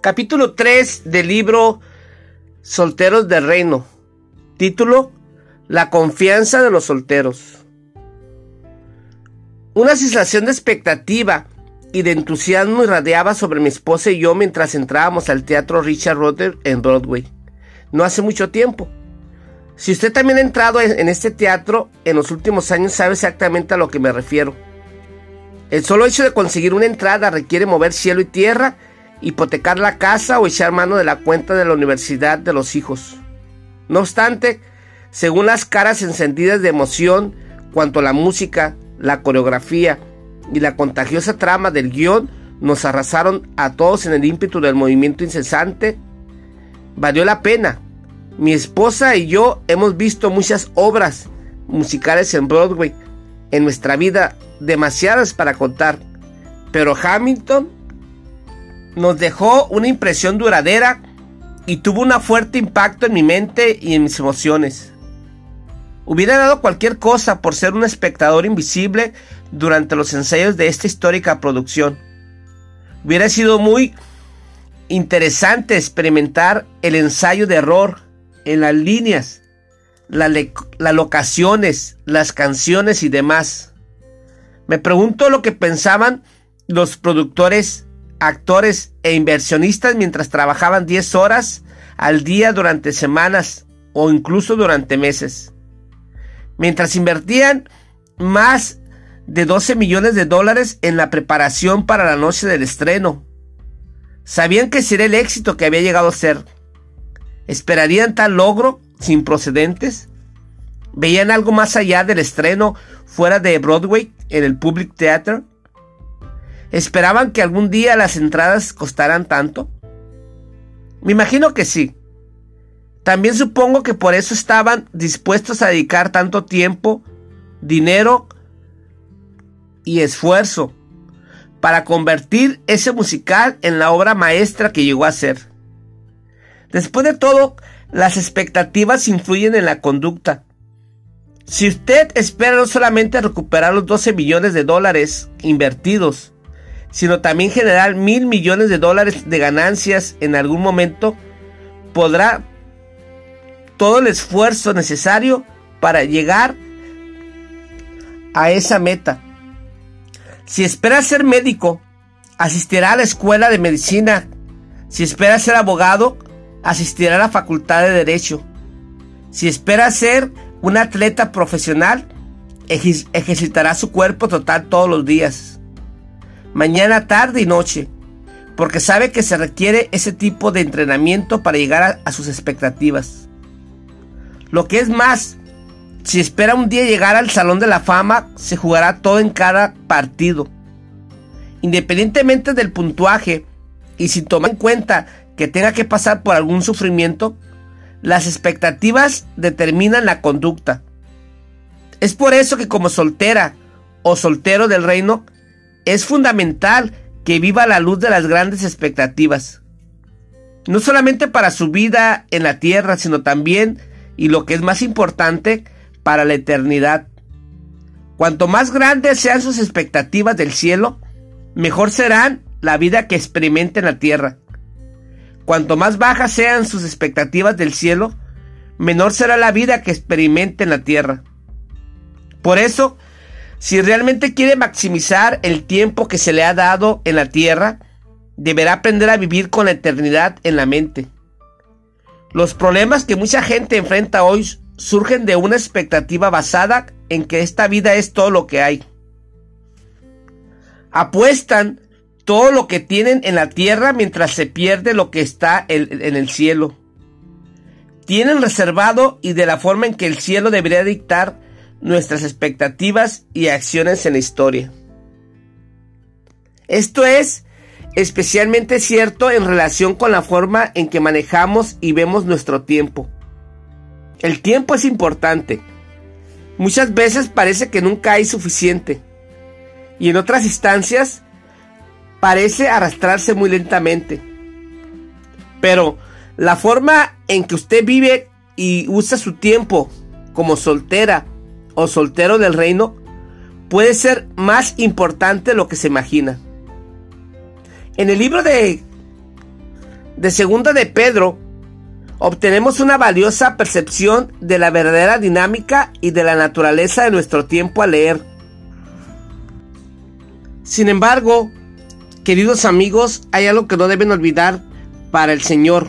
Capítulo 3 del libro Solteros del Reino. Título La confianza de los solteros. Una sensación de expectativa y de entusiasmo irradiaba sobre mi esposa y yo mientras entrábamos al teatro Richard Roder en Broadway. No hace mucho tiempo. Si usted también ha entrado en este teatro en los últimos años sabe exactamente a lo que me refiero. El solo hecho de conseguir una entrada requiere mover cielo y tierra hipotecar la casa o echar mano de la cuenta de la universidad de los hijos. No obstante, según las caras encendidas de emoción cuanto la música, la coreografía y la contagiosa trama del guion nos arrasaron a todos en el ímpetu del movimiento incesante, valió la pena. Mi esposa y yo hemos visto muchas obras musicales en Broadway en nuestra vida, demasiadas para contar, pero Hamilton nos dejó una impresión duradera y tuvo un fuerte impacto en mi mente y en mis emociones. Hubiera dado cualquier cosa por ser un espectador invisible durante los ensayos de esta histórica producción. Hubiera sido muy interesante experimentar el ensayo de error en las líneas, las locaciones, las canciones y demás. Me pregunto lo que pensaban los productores actores e inversionistas mientras trabajaban 10 horas al día durante semanas o incluso durante meses. Mientras invertían más de 12 millones de dólares en la preparación para la noche del estreno. Sabían que sería el éxito que había llegado a ser. ¿Esperarían tal logro sin procedentes? ¿Veían algo más allá del estreno fuera de Broadway en el Public Theater? ¿Esperaban que algún día las entradas costaran tanto? Me imagino que sí. También supongo que por eso estaban dispuestos a dedicar tanto tiempo, dinero y esfuerzo para convertir ese musical en la obra maestra que llegó a ser. Después de todo, las expectativas influyen en la conducta. Si usted espera no solamente recuperar los 12 millones de dólares invertidos, sino también generar mil millones de dólares de ganancias en algún momento, podrá todo el esfuerzo necesario para llegar a esa meta. Si espera ser médico, asistirá a la escuela de medicina. Si espera ser abogado, asistirá a la facultad de derecho. Si espera ser un atleta profesional, ejercitará su cuerpo total todos los días mañana, tarde y noche, porque sabe que se requiere ese tipo de entrenamiento para llegar a, sus expectativas. Lo que es más, si espera un día llegar al Salón de la Fama, se jugará todo en cada partido. Independientemente del puntuaje y sin tomar en cuenta que tenga que pasar por algún sufrimiento, las expectativas determinan la conducta. Es por eso que como soltera o soltero del reino, es fundamental que viva la luz de las grandes expectativas. No solamente para su vida en la tierra, sino también, y lo que es más importante, para la eternidad. Cuanto más grandes sean sus expectativas del cielo, mejor serán la vida que experimente en la tierra. Cuanto más bajas sean sus expectativas del cielo, menor será la vida que experimente en la tierra. Por eso, si realmente quiere maximizar el tiempo que se le ha dado en la tierra, deberá aprender a vivir con la eternidad en la mente. Los problemas que mucha gente enfrenta hoy surgen de una expectativa basada en que esta vida es todo lo que hay. Apuestan todo lo que tienen en la tierra mientras se pierde lo que está en, el cielo. Tienen reservado y de la forma en que el cielo debería dictar nuestras expectativas y acciones en la historia. Esto es especialmente cierto en relación con la forma en que manejamos y vemos nuestro tiempo. El tiempo es importante. Muchas veces parece que nunca hay suficiente. Y en otras instancias parece arrastrarse muy lentamente. Pero la forma en que usted vive y usa su tiempo como soltera o soltero del reino puede ser más importante lo que se imagina. En el libro de de segunda de Pedro, obtenemos una valiosa percepción de la verdadera dinámica y de la naturaleza de nuestro tiempo al leer. Sin embargo, queridos amigos, hay algo que no deben olvidar para el Señor.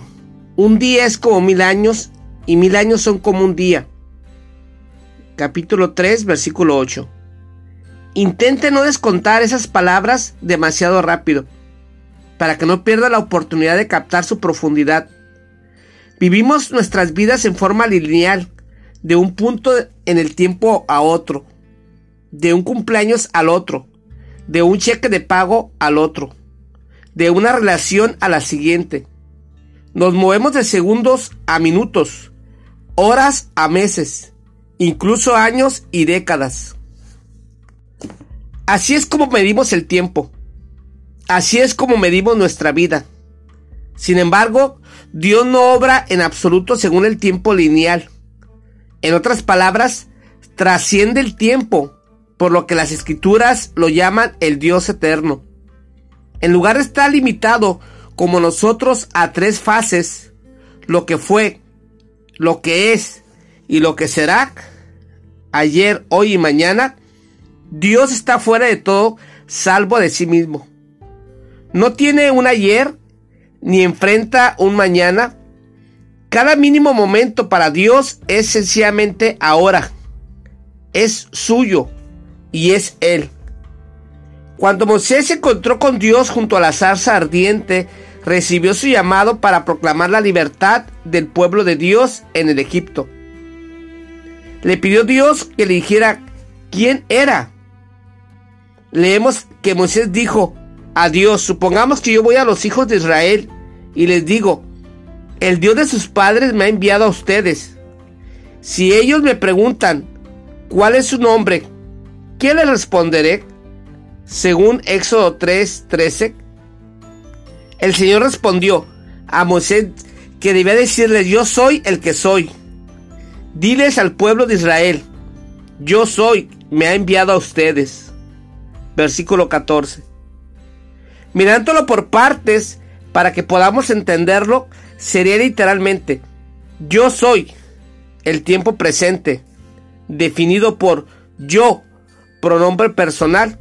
Un día es como mil años y mil años son como un día. Capítulo 3, versículo 8. Intente no descontar esas palabras demasiado rápido, para que no pierda la oportunidad de captar su profundidad. Vivimos nuestras vidas en forma lineal, de un punto en el tiempo a otro, de un cumpleaños al otro, de un cheque de pago al otro, de una relación a la siguiente. Nos movemos de segundos a minutos, horas a meses, incluso años y décadas. Así es como medimos el tiempo. Así es como medimos nuestra vida. Sin embargo, Dios no obra en absoluto según el tiempo lineal. En otras palabras, trasciende el tiempo, por lo que las escrituras lo llaman el Dios eterno. En lugar de estar limitado como nosotros a tres fases, lo que fue, lo que es y lo que será, ayer, hoy y mañana, Dios está fuera de todo salvo de sí mismo. No tiene un ayer ni enfrenta un mañana. Cada mínimo momento para Dios es sencillamente ahora. Es suyo y es Él. Cuando Moisés se encontró con Dios junto a la zarza ardiente, recibió su llamado para proclamar la libertad del pueblo de Dios en el Egipto. Le pidió Dios que le dijera quién era leemos que Moisés dijo a Dios, supongamos que yo voy a los hijos de Israel y les digo, el Dios de sus padres me ha enviado a ustedes. Si ellos me preguntan, ¿cuál es su nombre? ¿Qué les responderé? Según Éxodo 3:13, el Señor respondió a Moisés que debía decirles, yo soy el que soy. Diles al pueblo de Israel, yo soy, me ha enviado a ustedes versículo 14. Mirándolo por partes, para que podamos entenderlo, sería literalmente, yo soy el tiempo presente, definido por yo, pronombre personal,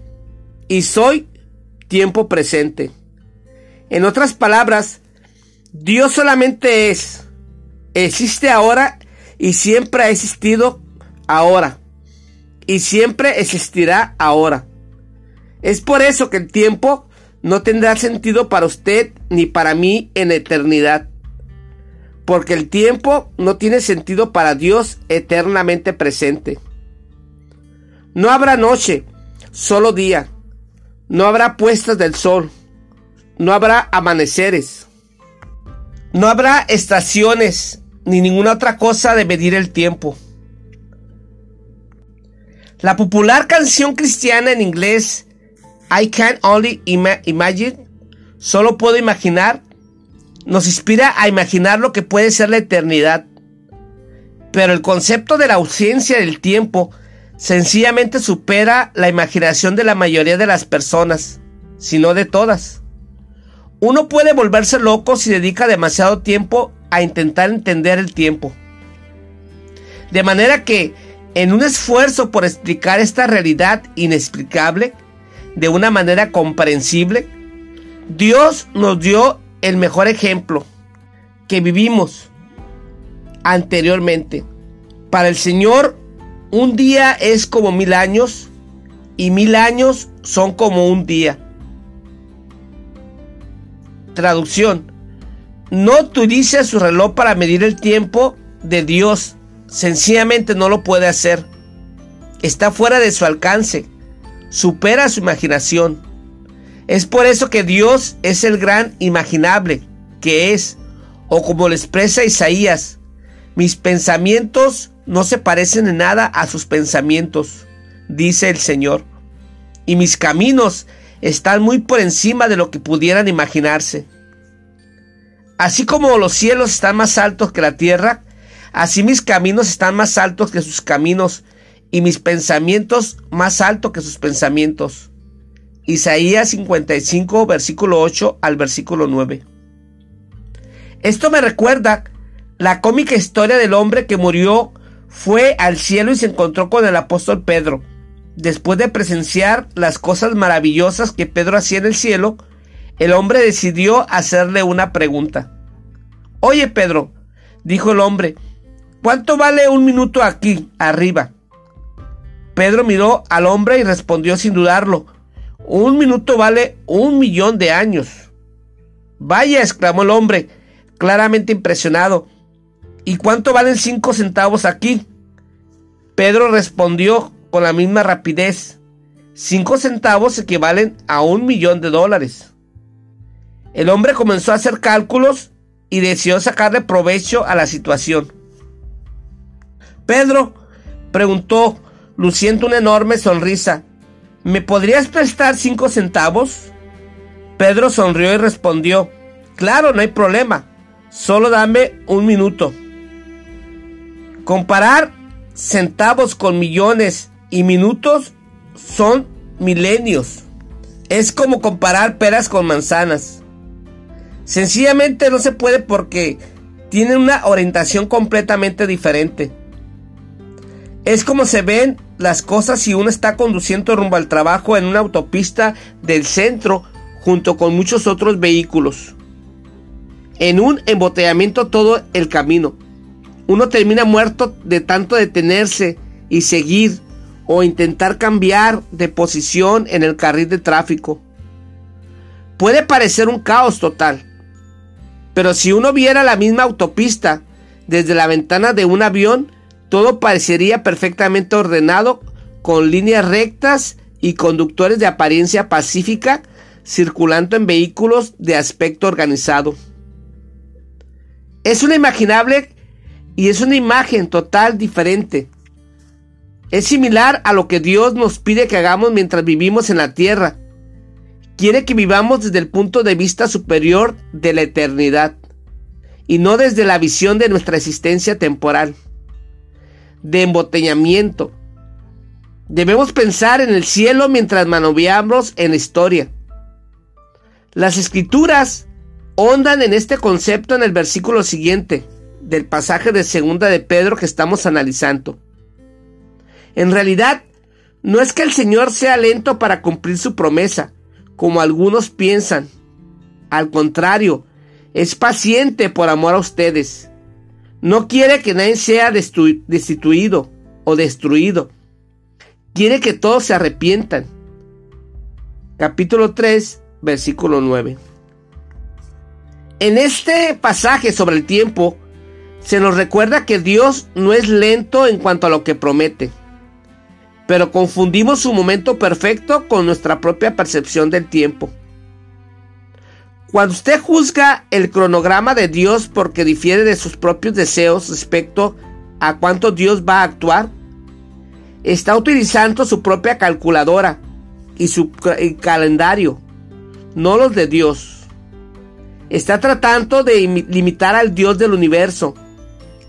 y soy tiempo presente. En otras palabras, Dios solamente es, existe ahora y siempre ha existido ahora, y siempre existirá ahora. Es por eso que el tiempo no tendrá sentido para usted ni para mí en eternidad. Porque el tiempo no tiene sentido para Dios eternamente presente. No habrá noche, solo día. No habrá puestas del sol. No habrá amaneceres. No habrá estaciones ni ninguna otra cosa de medir el tiempo. La popular canción cristiana en inglés I can only imagine, solo puedo imaginar, nos inspira a imaginar lo que puede ser la eternidad. Pero el concepto de la ausencia del tiempo sencillamente supera la imaginación de la mayoría de las personas, si no de todas. Uno puede volverse loco si dedica demasiado tiempo a intentar entender el tiempo. De manera que, en un esfuerzo por explicar esta realidad inexplicable, de una manera comprensible, Dios nos dio el mejor ejemplo que vivimos anteriormente. Para el Señor, un día es como mil años y mil años son como un día. Traducción. No utilice su reloj para medir el tiempo de Dios. Sencillamente no lo puede hacer. Está fuera de su alcance supera su imaginación. Es por eso que Dios es el gran imaginable que es, o como lo expresa Isaías, mis pensamientos no se parecen en nada a sus pensamientos, dice el Señor, y mis caminos están muy por encima de lo que pudieran imaginarse. Así como los cielos están más altos que la tierra, así mis caminos están más altos que sus caminos y mis pensamientos más alto que sus pensamientos. Isaías 55, versículo 8 al versículo 9. Esto me recuerda la cómica historia del hombre que murió, fue al cielo y se encontró con el apóstol Pedro. Después de presenciar las cosas maravillosas que Pedro hacía en el cielo, el hombre decidió hacerle una pregunta. Oye Pedro, dijo el hombre, ¿cuánto vale un minuto aquí, arriba? Pedro miró al hombre y respondió sin dudarlo, un minuto vale un millón de años. Vaya, exclamó el hombre, claramente impresionado. ¿Y cuánto valen cinco centavos aquí? Pedro respondió con la misma rapidez. Cinco centavos equivalen a un millón de dólares. El hombre comenzó a hacer cálculos y deseó sacarle provecho a la situación. Pedro preguntó, luciendo una enorme sonrisa, ¿me podrías prestar cinco centavos? Pedro sonrió y respondió, claro, no hay problema, solo dame un minuto. Comparar centavos con millones y minutos son milenios. Es como comparar peras con manzanas. Sencillamente no se puede porque tienen una orientación completamente diferente. Es como se ven las cosas si uno está conduciendo rumbo al trabajo en una autopista del centro junto con muchos otros vehículos. En un embotellamiento todo el camino. Uno termina muerto de tanto detenerse y seguir o intentar cambiar de posición en el carril de tráfico. Puede parecer un caos total, pero si uno viera la misma autopista desde la ventana de un avión, todo parecería perfectamente ordenado, con líneas rectas y conductores de apariencia pacífica circulando en vehículos de aspecto organizado. Es una imaginable y es una imagen total diferente. Es similar a lo que Dios nos pide que hagamos mientras vivimos en la tierra. Quiere que vivamos desde el punto de vista superior de la eternidad y no desde la visión de nuestra existencia temporal, de embotellamiento. Debemos pensar en el cielo mientras manoveamos en la historia. Las escrituras hondan en este concepto en el versículo siguiente del pasaje de segunda de Pedro que estamos analizando. En realidad, no es que el Señor sea lento para cumplir su promesa, como algunos piensan. Al contrario, es paciente por amor a ustedes. No quiere que nadie sea destituido o destruido. Quiere que todos se arrepientan. Capítulo 3, versículo 9. En este pasaje sobre el tiempo, se nos recuerda que Dios no es lento en cuanto a lo que promete, pero confundimos su momento perfecto con nuestra propia percepción del tiempo. Cuando usted juzga el cronograma de Dios porque difiere de sus propios deseos respecto a cuánto Dios va a actuar, está utilizando su propia calculadora y su calendario, no los de Dios. Está tratando de limitar al Dios del universo,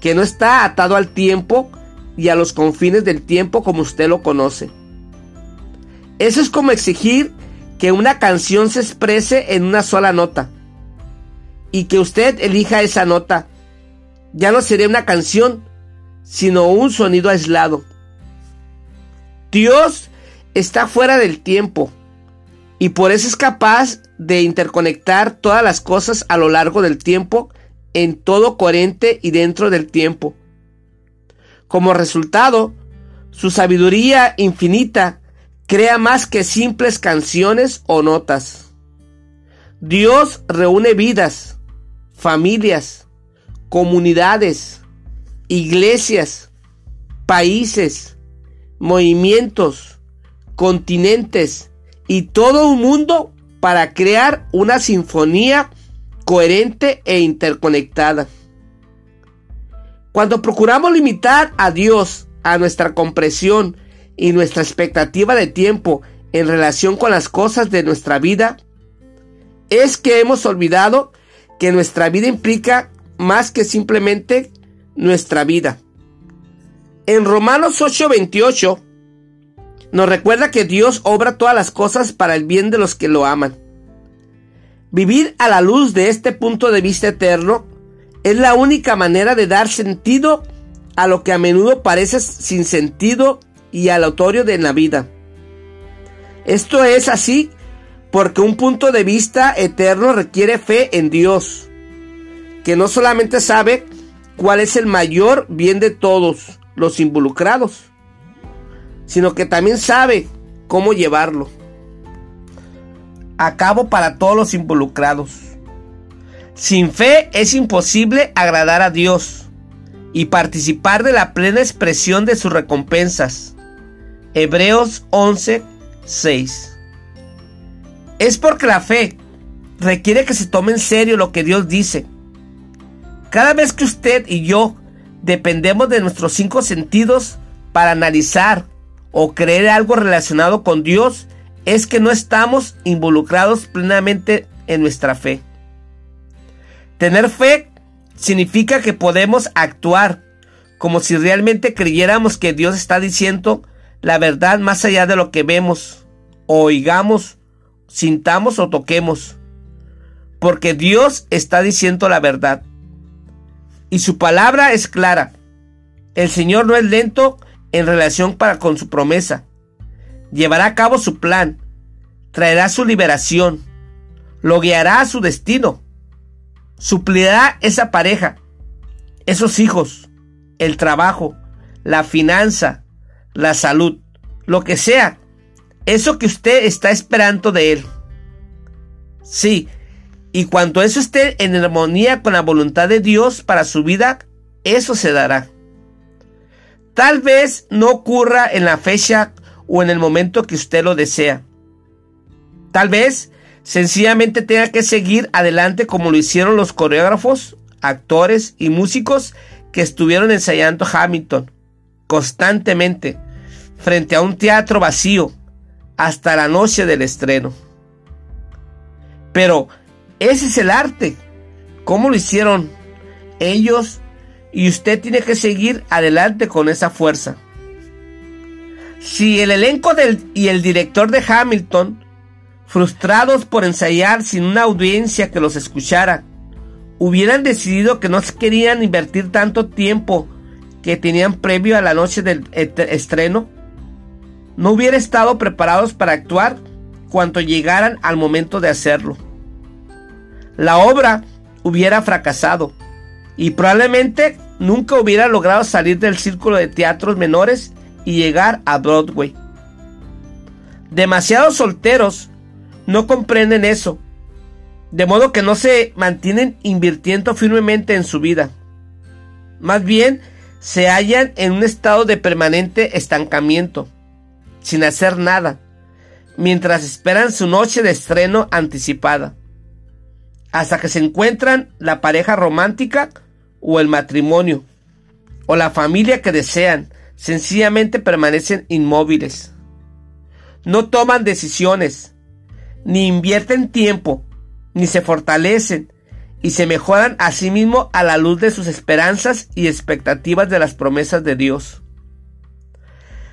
que no está atado al tiempo y a los confines del tiempo como usted lo conoce. Eso es como exigir que una canción se exprese en una sola nota y que usted elija esa nota. Ya no sería una canción, sino un sonido aislado. Dios está fuera del tiempo y por eso es capaz de interconectar todas las cosas a lo largo del tiempo en todo coherente y dentro del tiempo. Como resultado, su sabiduría infinita crea más que simples canciones o notas. Dios reúne vidas, familias, comunidades, iglesias, países, movimientos, continentes y todo un mundo para crear una sinfonía coherente e interconectada. Cuando procuramos limitar a Dios a nuestra comprensión y nuestra expectativa de tiempo en relación con las cosas de nuestra vida, es que hemos olvidado que nuestra vida implica más que simplemente nuestra vida. En Romanos 8:28 nos recuerda que Dios obra todas las cosas para el bien de los que lo aman Vivir a la luz de este punto de vista eterno es la única manera de dar sentido a lo que a menudo parece sin sentido y aleatorio de la vida. Esto es así porque un punto de vista eterno requiere fe en Dios, que no solamente sabe cuál es el mayor bien de todos los involucrados, sino que también sabe cómo llevarlo a cabo para todos los involucrados. Sin fe es imposible agradar a Dios y participar de la plena expresión de sus recompensas. Hebreos 11, 6. Es porque la fe requiere que se tome en serio lo que Dios dice. Cada vez que usted y yo dependemos de nuestros cinco sentidos para analizar o creer algo relacionado con Dios, es que no estamos involucrados plenamente en nuestra fe. Tener fe significa que podemos actuar como si realmente creyéramos que Dios está diciendo la verdad más allá de lo que vemos, oigamos, sintamos o toquemos. Porque Dios está diciendo la verdad. Y su palabra es clara. El Señor no es lento en relación para con su promesa. Llevará a cabo su plan. Traerá su liberación. Lo guiará a su destino. Suplirá esa pareja, esos hijos, el trabajo, la finanza, la salud, lo que sea, eso que usted está esperando de Él. Sí, y cuando eso esté en armonía con la voluntad de Dios para su vida, eso se dará. Tal vez no ocurra en la fecha o en el momento que usted lo desea. Tal vez sencillamente tenga que seguir adelante como lo hicieron los coreógrafos, actores y músicos que estuvieron ensayando Hamilton constantemente frente a un teatro vacío hasta la noche del estreno. Pero ese es el arte. ¿Cómo lo hicieron ellos? Y usted tiene que seguir adelante con esa fuerza. Si el elenco del, y el director de Hamilton, frustrados por ensayar sin una audiencia que los escuchara, hubieran decidido que no querían invertir tanto tiempo que tenían previo a la noche del estreno, no hubiera estado preparados para actuar cuando llegaran al momento de hacerlo. La obra hubiera fracasado y probablemente nunca hubiera logrado salir del círculo de teatros menores y llegar a Broadway. Demasiados solteros no comprenden eso, de modo que no se mantienen invirtiendo firmemente en su vida. Más bien, se hallan en un estado de permanente estancamiento, sin hacer nada, mientras esperan su noche de estreno anticipada, hasta que se encuentran la pareja romántica o el matrimonio, o la familia que desean, sencillamente permanecen inmóviles. No toman decisiones, ni invierten tiempo, ni se fortalecen, y se mejoran a sí mismos a la luz de sus esperanzas y expectativas de las promesas de Dios.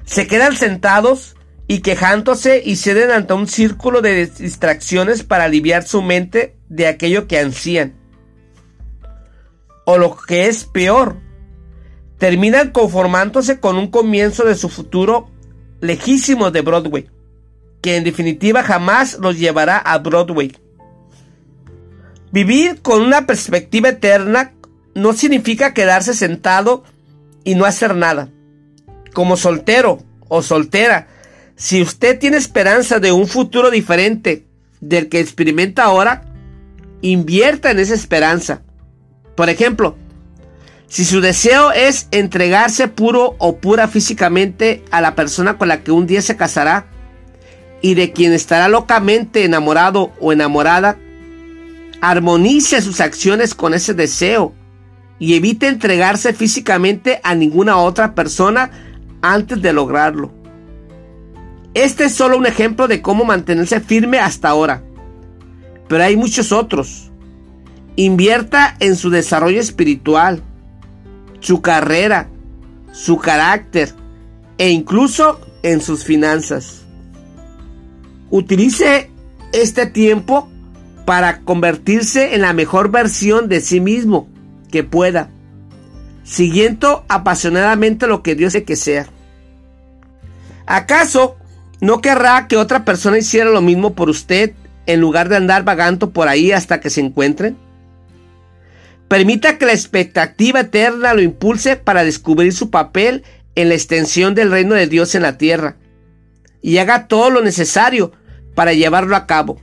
Se quedan sentados y quejándose y ceden ante un círculo de distracciones para aliviar su mente de aquello que ansían. O lo que es peor, terminan conformándose con un comienzo de su futuro lejísimo de Broadway, que en definitiva jamás los llevará a Broadway. Vivir con una perspectiva eterna no significa quedarse sentado y no hacer nada. Como soltero o soltera, si usted tiene esperanza de un futuro diferente del que experimenta ahora, invierta en esa esperanza. Por ejemplo, si su deseo es entregarse puro o pura físicamente a la persona con la que un día se casará y de quien estará locamente enamorado o enamorada, Armonice sus acciones con ese deseo y evite entregarse físicamente a ninguna otra persona antes de lograrlo. Este es solo un ejemplo de cómo mantenerse firme hasta ahora, pero hay muchos otros. Invierta en su desarrollo espiritual, su carrera, su carácter e incluso en sus finanzas. Utilice este tiempo para convertirse en la mejor versión de sí mismo que pueda, siguiendo apasionadamente lo que Dios quiere que sea. ¿Acaso no querrá que otra persona hiciera lo mismo por usted en lugar de andar vagando por ahí hasta que se encuentren? Permita que la expectativa eterna lo impulse para descubrir su papel en la extensión del reino de Dios en la tierra y haga todo lo necesario para llevarlo a cabo.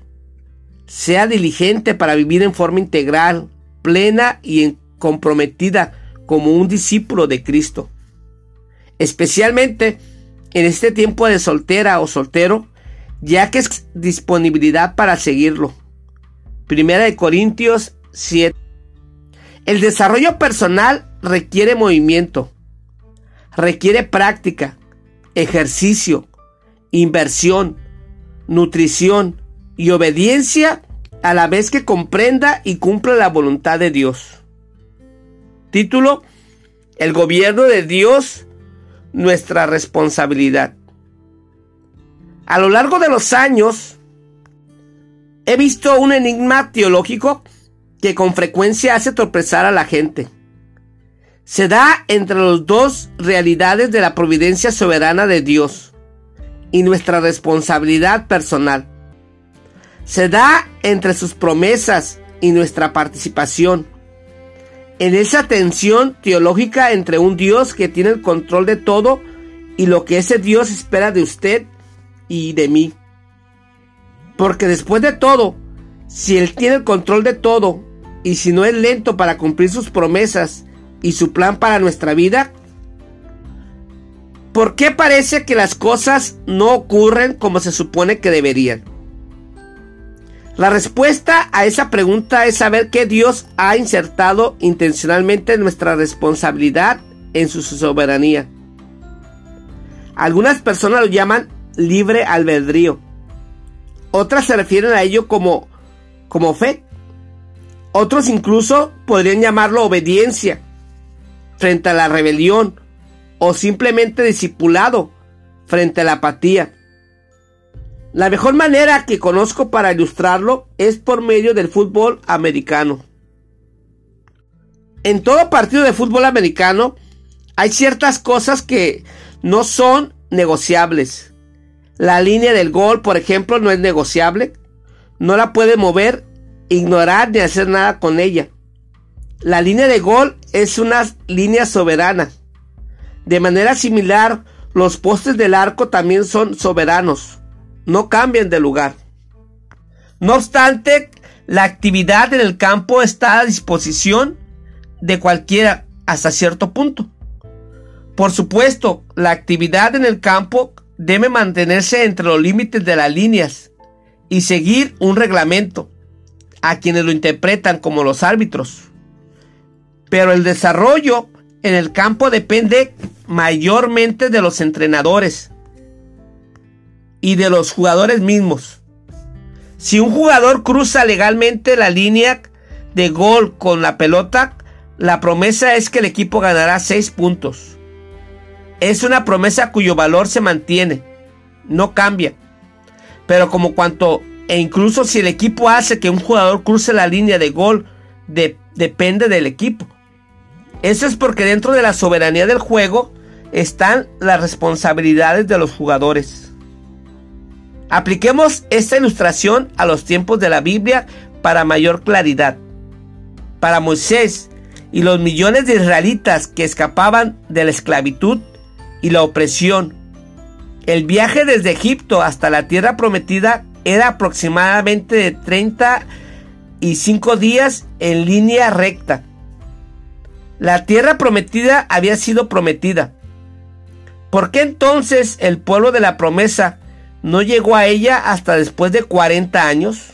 Sea diligente para vivir en forma integral, plena y comprometida como un discípulo de Cristo. Especialmente en este tiempo de soltera o soltero, ya que es disponibilidad para seguirlo. Primera de Corintios 7. El desarrollo personal requiere movimiento, requiere práctica, ejercicio, inversión, nutrición y obediencia a la vez que comprenda y cumpla la voluntad de Dios. Título, El gobierno de Dios, nuestra responsabilidad. A lo largo de los años, he visto un enigma teológico que con frecuencia hace tropezar a la gente. Se da entre las dos realidades de la providencia soberana de Dios y nuestra responsabilidad personal. Se da entre sus promesas y nuestra participación. En esa tensión teológica entre un Dios que tiene el control de todo y lo que ese Dios espera de usted y de mí. Porque después de todo, si Él tiene el control de todo y si no es lento para cumplir sus promesas y su plan para nuestra vida, ¿Por qué parece que las cosas no ocurren como se supone que deberían? La respuesta a esa pregunta es saber que Dios ha insertado intencionalmente nuestra responsabilidad en su soberanía. Algunas personas lo llaman libre albedrío. Otras se refieren a ello como, como fe. Otros incluso podrían llamarlo obediencia frente a la rebelión o simplemente discipulado frente a la apatía. La mejor manera que conozco para ilustrarlo es por medio del fútbol americano. En todo partido de fútbol americano hay ciertas cosas que no son negociables. La línea del gol, por ejemplo, no es negociable. No la puede mover, ignorar ni hacer nada con ella. La línea de gol es una línea soberana. De manera similar, los postes del arco también son soberanos, no cambian de lugar. No obstante, la actividad en el campo está a disposición de cualquiera hasta cierto punto. Por supuesto, la actividad en el campo debe mantenerse entre los límites de las líneas y seguir un reglamento, a quienes lo interpretan como los árbitros. Pero el desarrollo en el campo depende mayormente de los entrenadores y de los jugadores mismos. Si un jugador cruza legalmente la línea de gol con la pelota, la promesa es que el equipo ganará 6 puntos. Es una promesa cuyo valor se mantiene, no cambia. Pero como cuanto, e incluso si el equipo hace que un jugador cruce la línea de gol, depende del equipo. Eso es porque dentro de la soberanía del juego están las responsabilidades de los jugadores. Apliquemos esta ilustración a los tiempos de la Biblia para mayor claridad. Para Moisés y los millones de israelitas que escapaban de la esclavitud y la opresión, el viaje desde Egipto hasta la tierra prometida era aproximadamente de 35 días en línea recta. La tierra prometida había sido prometida. ¿Por qué entonces el pueblo de la promesa no llegó a ella hasta después de 40 años?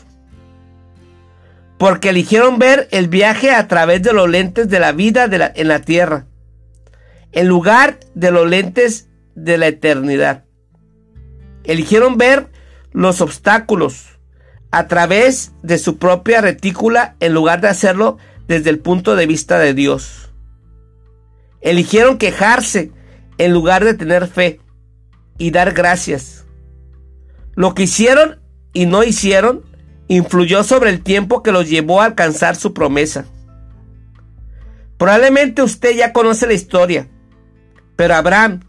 Porque eligieron ver el viaje a través de los lentes de la vida en la tierra, en lugar de los lentes de la eternidad. Eligieron ver los obstáculos a través de su propia retícula en lugar de hacerlo desde el punto de vista de Dios. Eligieron quejarse en lugar de tener fe y dar gracias. Lo que hicieron y no hicieron influyó sobre el tiempo que los llevó a alcanzar su promesa. Probablemente usted ya conoce la historia, pero Abraham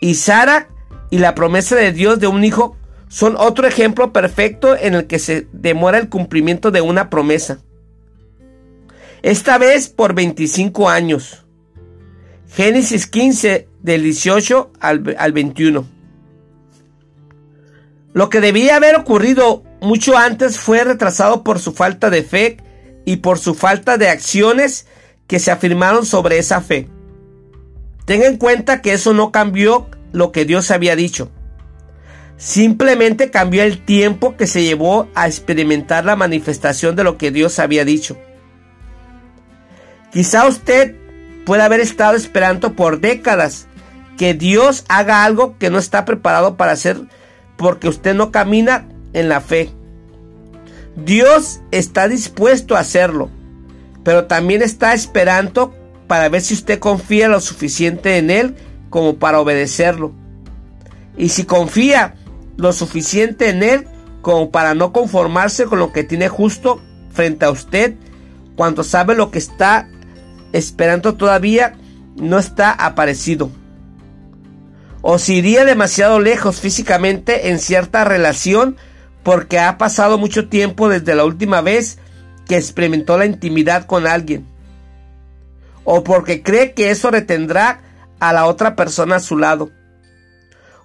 y Sara y la promesa de Dios de un hijo son otro ejemplo perfecto en el que se demora el cumplimiento de una promesa. Esta vez por 25 años. Génesis 15 del 18 al, al 21. Lo que debía haber ocurrido mucho antes fue retrasado por su falta de fe y por su falta de acciones que se afirmaron sobre esa fe. Tenga en cuenta que eso no cambió lo que Dios había dicho. Simplemente cambió el tiempo que se llevó a experimentar la manifestación de lo que Dios había dicho. Quizá usted pueda haber estado esperando por décadas que Dios haga algo que no está preparado para hacer porque usted no camina en la fe. Dios está dispuesto a hacerlo, pero también está esperando para ver si usted confía lo suficiente en Él como para obedecerlo. Y si confía lo suficiente en Él como para no conformarse con lo que tiene justo frente a usted, cuando sabe lo que está esperando todavía no está aparecido. O si iría demasiado lejos físicamente en cierta relación porque ha pasado mucho tiempo desde la última vez que experimentó la intimidad con alguien. O porque cree que eso retendrá a la otra persona a su lado.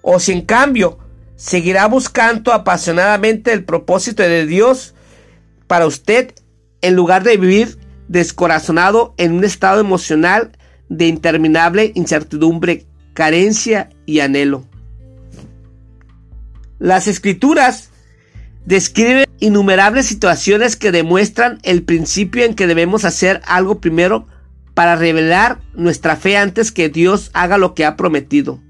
O si en cambio seguirá buscando apasionadamente el propósito de Dios para usted en lugar de vivir descorazonado en un estado emocional de interminable incertidumbre, carencia y anhelo. Las escrituras describe innumerables situaciones que demuestran el principio en que debemos hacer algo primero para revelar nuestra fe antes que Dios haga lo que ha prometido.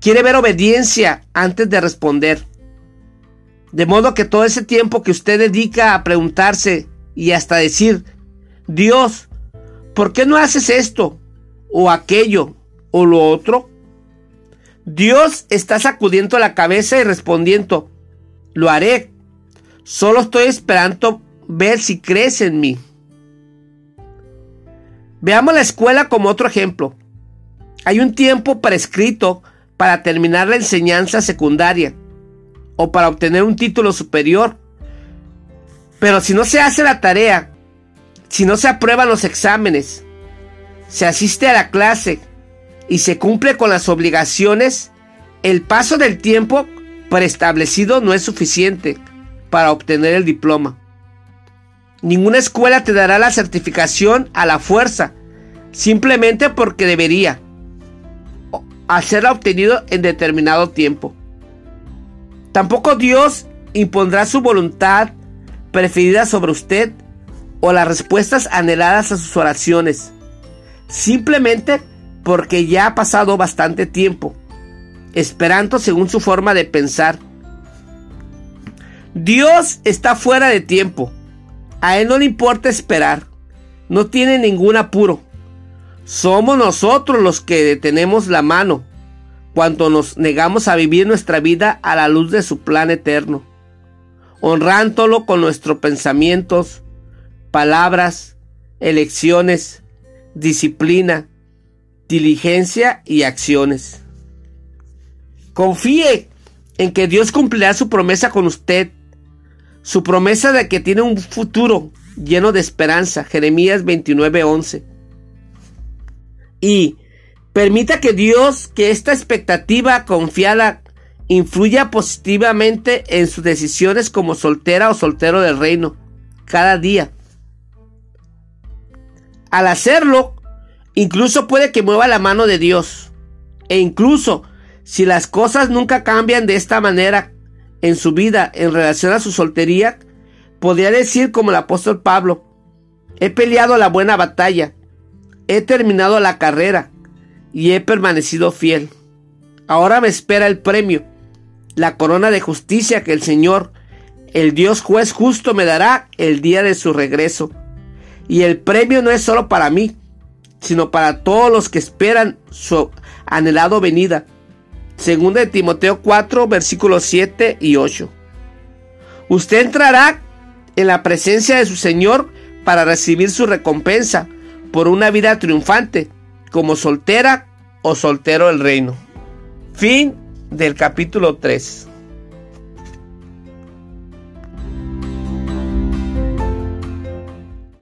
Quiere ver obediencia antes de responder. De modo que todo ese tiempo que usted dedica a preguntarse y hasta decir, Dios, ¿por qué no haces esto o aquello o lo otro? Dios está sacudiendo la cabeza y respondiendo, lo haré. Solo estoy esperando ver si crees en mí. Veamos la escuela como otro ejemplo. Hay un tiempo prescrito para terminar la enseñanza secundaria o para obtener un título superior. Pero si no se hace la tarea, si no se aprueban los exámenes, se asiste a la clase y se cumple con las obligaciones, el paso del tiempo preestablecido no es suficiente para obtener el diploma. Ninguna escuela te dará la certificación a la fuerza, simplemente porque debería hacerla obtenido en determinado tiempo. Tampoco Dios impondrá su voluntad preferida sobre usted o las respuestas anheladas a sus oraciones, simplemente porque ya ha pasado bastante tiempo esperando según su forma de pensar. Dios está fuera de tiempo. A Él no le importa esperar. No tiene ningún apuro. Somos nosotros los que detenemos la mano cuando nos negamos a vivir nuestra vida a la luz de su plan eterno, honrándolo con nuestros pensamientos, palabras, elecciones, disciplina, diligencia y acciones. Confíe en que Dios cumplirá su promesa con usted. Su promesa de que tiene un futuro lleno de esperanza. Jeremías 29:11. Y permita que Dios, que esta expectativa confiada influya positivamente en sus decisiones como soltera o soltero del reino cada día. Al hacerlo, incluso puede que mueva la mano de Dios. E incluso si las cosas nunca cambian de esta manera en su vida en relación a su soltería, podría decir como el apóstol Pablo, he peleado la buena batalla, he terminado la carrera y he permanecido fiel. Ahora me espera el premio, la corona de justicia que el Señor, el Dios juez justo, me dará el día de su regreso. Y el premio no es solo para mí, sino para todos los que esperan su anhelado venida Segunda de Timoteo 4, versículos 7 y 8. Usted entrará en la presencia de su Señor para recibir su recompensa, por una vida triunfante, como soltera o soltero del reino. Fin del capítulo 3.